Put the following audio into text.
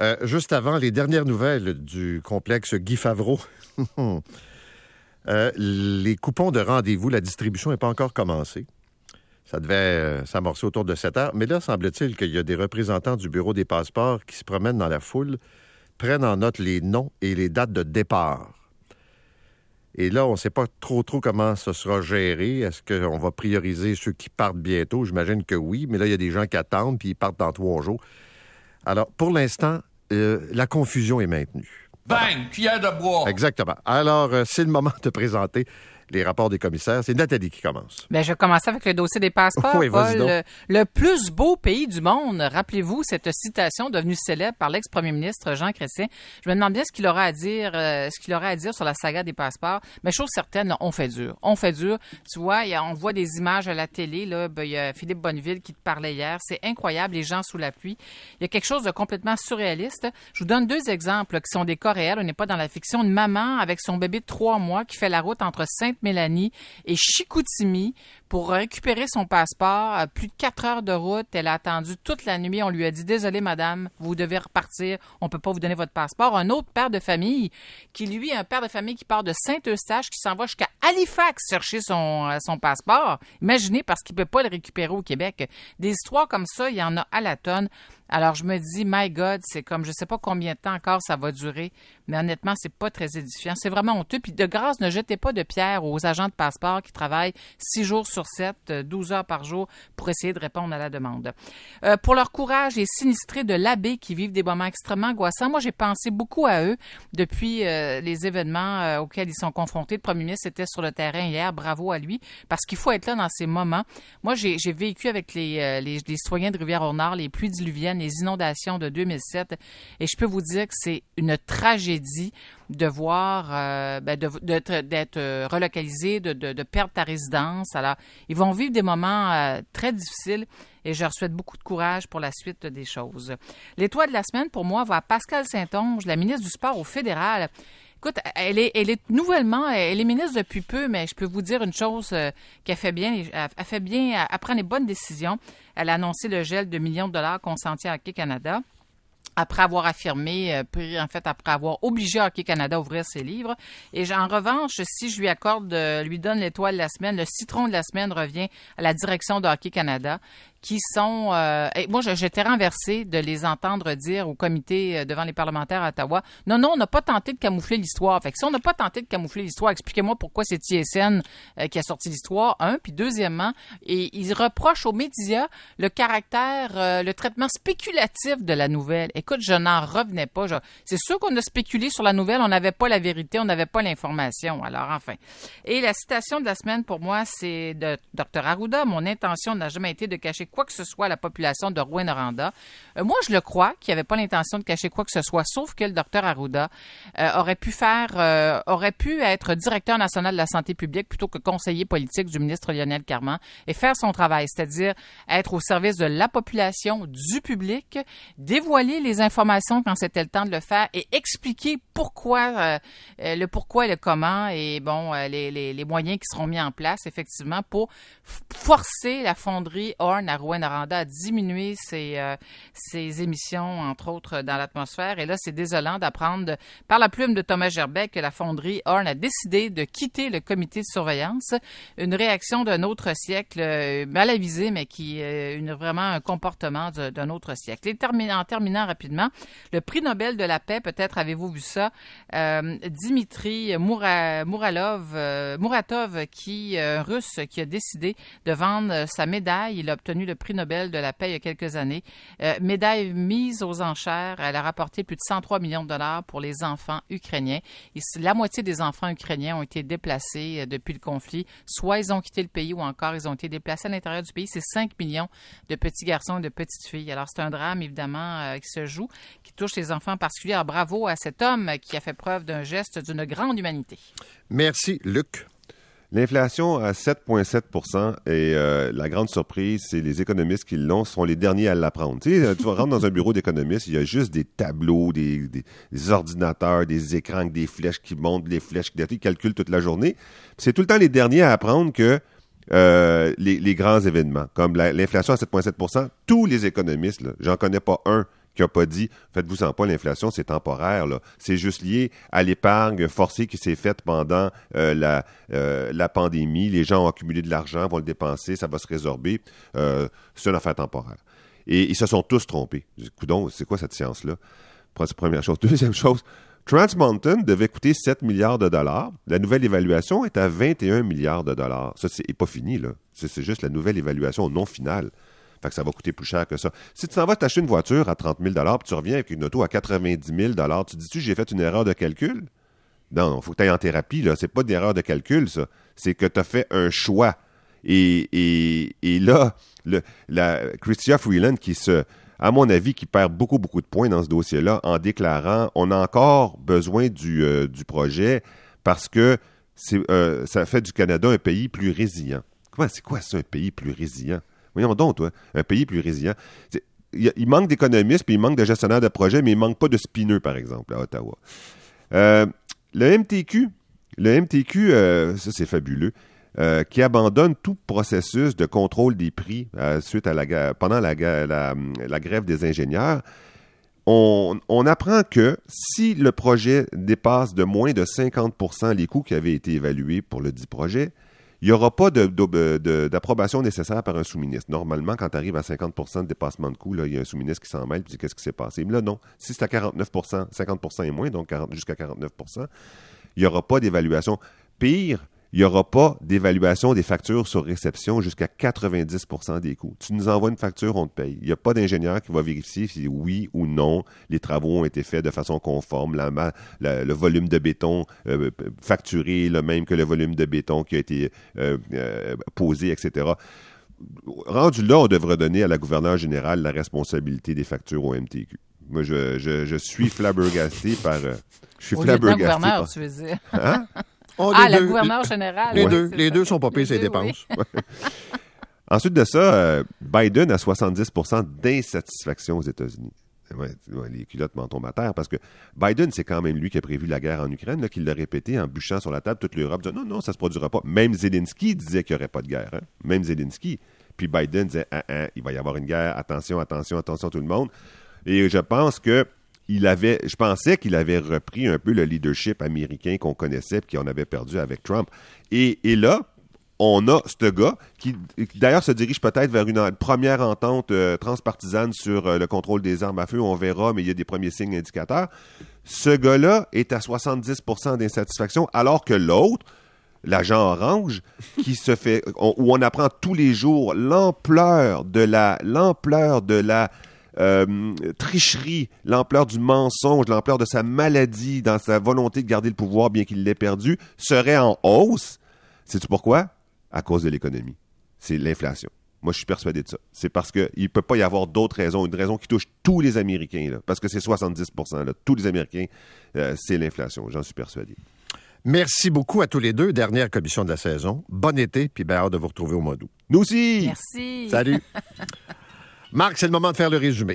Euh, juste avant, les dernières nouvelles du complexe Guy Favreau. Euh, les coupons de rendez-vous, la distribution n'est pas encore commencée. Ça devait euh, s'amorcer autour de 7 heures. Mais là, semble-t-il qu'il y a des représentants du Bureau des passeports qui se promènent dans la foule, prennent en note les noms et les dates de départ. Et là, on ne sait pas trop trop comment ça sera géré. Est-ce qu'on va prioriser ceux qui partent bientôt? J'imagine que oui, mais là, il y a des gens qui attendent, puis ils partent dans trois jours. Alors, pour l'instant, euh, la confusion est maintenue. Bang! Cuillère de bois! Exactement. Alors, euh, c'est le moment de présenter les rapports des commissaires. C'est Nathalie qui commence. Bien, je vais commencer avec le dossier des passeports. Oui, Paul. Le, le plus beau pays du monde. Rappelez-vous cette citation devenue célèbre par l'ex-premier ministre Jean Chrétien. Je me demande bien ce qu'il aura à dire, euh, ce qu'il aura à dire sur la saga des passeports. Mais chose certaine, on fait dur. On fait dur. Tu vois, a- on voit des images à la télé. Là, Ben, il y a Philippe Bonneville qui te parlait hier. C'est incroyable, les gens sous la pluie. Il y a quelque chose de complètement surréaliste. Je vous donne deux exemples qui sont des cas réels. On n'est pas dans la fiction. Une maman avec son bébé de trois mois qui fait la route entre Sainte-Mélanie et Chicoutimi pour récupérer son passeport. Plus de quatre heures de route, elle a attendu toute la nuit. On lui a dit désolé madame, vous devez repartir. On peut pas vous donner votre passeport. Un autre père de famille qui lui, un père de famille qui part de Saint-Eustache, qui s'en va jusqu'à Halifax chercher son, euh, son passeport. Imaginez parce qu'il peut pas le récupérer au Québec. Des histoires comme ça, il y en a à la tonne. Alors je me dis, my God, c'est comme je sais pas combien de temps encore ça va durer, mais honnêtement, c'est pas très édifiant. C'est vraiment honteux. Puis de grâce, ne jetez pas de pierre aux agents de passeport qui travaillent six jours sur sept, euh, 12 heures par jour pour essayer de répondre à la demande. Euh, pour leur courage, les sinistrés de l'abbé qui vivent des moments extrêmement angoissants, moi j'ai pensé beaucoup à eux depuis euh, les événements euh, auxquels ils sont confrontés. Le premier ministre était sur le terrain hier, bravo à lui, parce qu'il faut être là dans ces moments. Moi, j'ai vécu avec les, euh, les, les citoyens de Rivière-au-Nord les pluies diluviennes, les inondations de 2007, et je peux vous dire que c'est une tragédie de voir, euh, ben, d'être euh, relocalisé, de perdre ta résidence. Alors, ils vont vivre des moments euh, très difficiles et je leur souhaite beaucoup de courage pour la suite des choses. L'étoile de la semaine, pour moi, va à Pascal Saint-Onge, la ministre du Sport au fédéral. Écoute, elle est, elle est nouvellement, elle est ministre depuis peu, mais je peux vous dire une chose euh, qu'elle fait bien, elle, fait bien, elle, elle prend les bonnes décisions. Elle a annoncé le gel de millions de dollars consentis à Hockey Canada après avoir affirmé, euh, en fait, après avoir obligé Hockey Canada à ouvrir ses livres. Et en revanche, si je lui accorde, euh, lui donne l'étoile de la semaine, le citron de la semaine revient à la direction de Hockey Canada, qui sont... euh, moi, j'étais renversée de les entendre dire au comité euh, devant les parlementaires à Ottawa, non, non, on n'a pas tenté de camoufler l'histoire. Fait que si on n'a pas tenté de camoufler l'histoire, expliquez-moi pourquoi c'est TSN euh, qui a sorti l'histoire, un. Puis deuxièmement, et ils reprochent aux médias le caractère, euh, le traitement spéculatif de la nouvelle. Écoute, je n'en revenais pas. C'est sûr qu'on a spéculé sur la nouvelle, on n'avait pas la vérité, on n'avait pas l'information. Alors enfin. Et la citation de la semaine pour moi, c'est de Dr Arruda. Mon intention n'a jamais été de cacher quoi que ce soit à la population de Rouen-Noranda. Euh, moi, je le crois qu'il n'y avait pas l'intention de cacher quoi que ce soit, sauf que le Dr Arruda euh, aurait pu faire, euh, aurait pu être directeur national de la santé publique plutôt que conseiller politique du ministre Lionel Carman et faire son travail, c'est-à-dire être au service de la population, du public, dévoiler les informations quand c'était le temps de le faire et expliquer pourquoi, le pourquoi et le comment et bon, les, les, moyens qui seront mis en place effectivement pour forcer la fonderie Horn à Rouen-Noranda à diminuer ses, euh, ses émissions, entre autres, dans l'atmosphère. Et là, c'est désolant d'apprendre par la plume de Thomas Gerbet que la fonderie Horn a décidé de quitter le comité de surveillance. Une réaction d'un autre siècle, euh, mal avisée, mais qui est une, vraiment un comportement d'un autre siècle. Et en terminant rapidement, le prix Nobel de la paix, peut-être avez-vous vu ça, euh, Dimitri Moura- Mouralov, euh, Muratov, qui, euh, russe, qui a décidé de vendre euh, sa médaille. Il a obtenu le prix Nobel de la paix il y a quelques années. Euh, médaille mise aux enchères. Elle a rapporté plus de 103 millions de dollars pour les enfants ukrainiens. La moitié des enfants ukrainiens ont été déplacés euh, depuis le conflit. Soit ils ont quitté le pays ou encore ils ont été déplacés à l'intérieur du pays. C'est 5 millions de petits garçons et de petites filles. Alors c'est un drame évidemment euh, qui se joue, qui touche les enfants en particulier. Alors, bravo à cet homme qui a fait preuve d'un geste d'une grande humanité. Merci, Luc. L'inflation à 7,7% et la grande surprise, c'est les économistes qui l'ont sont les derniers à l'apprendre. Tu sais, tu vas rentrer dans un bureau d'économistes, il y a juste des tableaux, des, ordinateurs, des écrans des flèches qui montent, des flèches qui ils calculent toute la journée. C'est tout le temps les derniers à apprendre que euh, les, grands événements, comme la- l'inflation à 7,7% tous les économistes, j'en connais pas un qui n'a pas dit faites-vous en pas, l'inflation, c'est temporaire. Là. C'est juste lié à l'épargne forcée qui s'est faite pendant euh, la, euh, la pandémie. Les gens ont accumulé de l'argent, vont le dépenser, ça va se résorber. Euh, c'est une affaire temporaire. Et ils se sont tous trompés. Coudon, c'est quoi cette science-là? Première chose. Deuxième chose, Trans Mountain devait coûter 7 milliards de dollars. La nouvelle évaluation est à 21 milliards de dollars. Ça, c'est pas fini, là. C'est juste la nouvelle évaluation non finale. Fait que ça va coûter plus cher que ça. Si tu t'en vas t'acheter une voiture à 30 000 puis tu reviens avec une auto à 90 000 tu dis-tu, j'ai fait une erreur de calcul? Non, il faut que tu ailles en thérapie, là. C'est pas une erreur de calcul, ça. C'est que tu as fait un choix. Et, et, et là, le, la, Christia Freeland qui se, à mon avis, qui perd beaucoup, beaucoup de points dans ce dossier-là en déclarant on a encore besoin du, euh, du projet parce que euh, ça fait du Canada un pays plus résilient. Comment, c'est quoi ça, un pays plus résilient? Voyons donc, toi, un pays plus résilient. Il, manque d'économistes, puis il manque de gestionnaires de projets, mais il manque pas de spineux, par exemple, à Ottawa. Euh, le MTQ, le MTQ, euh, ça c'est fabuleux, euh, qui abandonne tout processus de contrôle des prix suite à la pendant la, grève des ingénieurs. On, on, apprend que si le projet dépasse de moins de 50% les coûts qui avaient été évalués pour le dit projet, il n'y aura pas d'approbation nécessaire par un sous-ministre. Normalement, quand tu arrives à 50% de dépassement de coûts, il y a un sous-ministre qui s'en mêle et dit qu'est-ce qui s'est passé? Mais là, non. Si c'est à 49% 50% et moins, donc jusqu'à 49% il n'y aura pas d'évaluation. Pire, il n'y aura pas d'évaluation des factures sur réception jusqu'à 90 des coûts. Tu nous envoies une facture, on te paye. Il n'y a pas d'ingénieur qui va vérifier si oui ou non les travaux ont été faits de façon conforme, le volume de béton euh, facturé le même que le volume de béton qui a été euh, euh, posé, etc. Rendu là, on devrait donner à la gouverneure générale la responsabilité des factures au MTQ. Moi, je, suis flabbergasté par... je suis flabbergasté par... tu veux dire. Hein? Oh, ah, le gouverneur général. Les deux, les deux sont pas payés ses dépenses. Ensuite de ça, euh, Biden a 70% d'insatisfaction aux États-Unis. les culottes m'en tombent à terre parce que Biden, c'est quand même lui qui a prévu la guerre en Ukraine, qui l'a répété en bûchant sur la table toute l'Europe, disant non, non, ça se produira pas. Même Zelensky disait qu'il n'y aurait pas de guerre. Hein. Même Zelensky. Puis Biden disait ah, ah, il va y avoir une guerre, attention, attention, attention tout le monde. Et je pense que il avait, je pensais qu'il avait repris un peu le leadership américain qu'on connaissait et qu'on avait perdu avec Trump. Et, là, on a ce gars qui, d'ailleurs, se dirige peut-être vers une, première entente euh, transpartisane sur euh, le contrôle des armes à feu. On verra, mais il y a des premiers signes indicateurs. Ce gars-là est à 70% d'insatisfaction, alors que l'autre, l'agent orange, qui se fait, où on apprend tous les jours l'ampleur de la, l'ampleur de la euh, tricherie, l'ampleur du mensonge, l'ampleur de sa maladie dans sa volonté de garder le pouvoir bien qu'il l'ait perdu, serait en hausse. Sais-tu pourquoi? À cause de l'économie. C'est l'inflation. Moi, je suis persuadé de ça. C'est parce qu'il ne peut pas y avoir d'autres raisons. Une raison qui touche tous les Américains, là, parce que c'est 70% là, Tous les Américains, euh, c'est l'inflation. J'en suis persuadé. Merci beaucoup à tous les deux. Dernière commission de la saison. Bon été, puis bien hâte de vous retrouver au mois d'août. Nous aussi. Merci. Salut. Marc, c'est le moment de faire le résumé.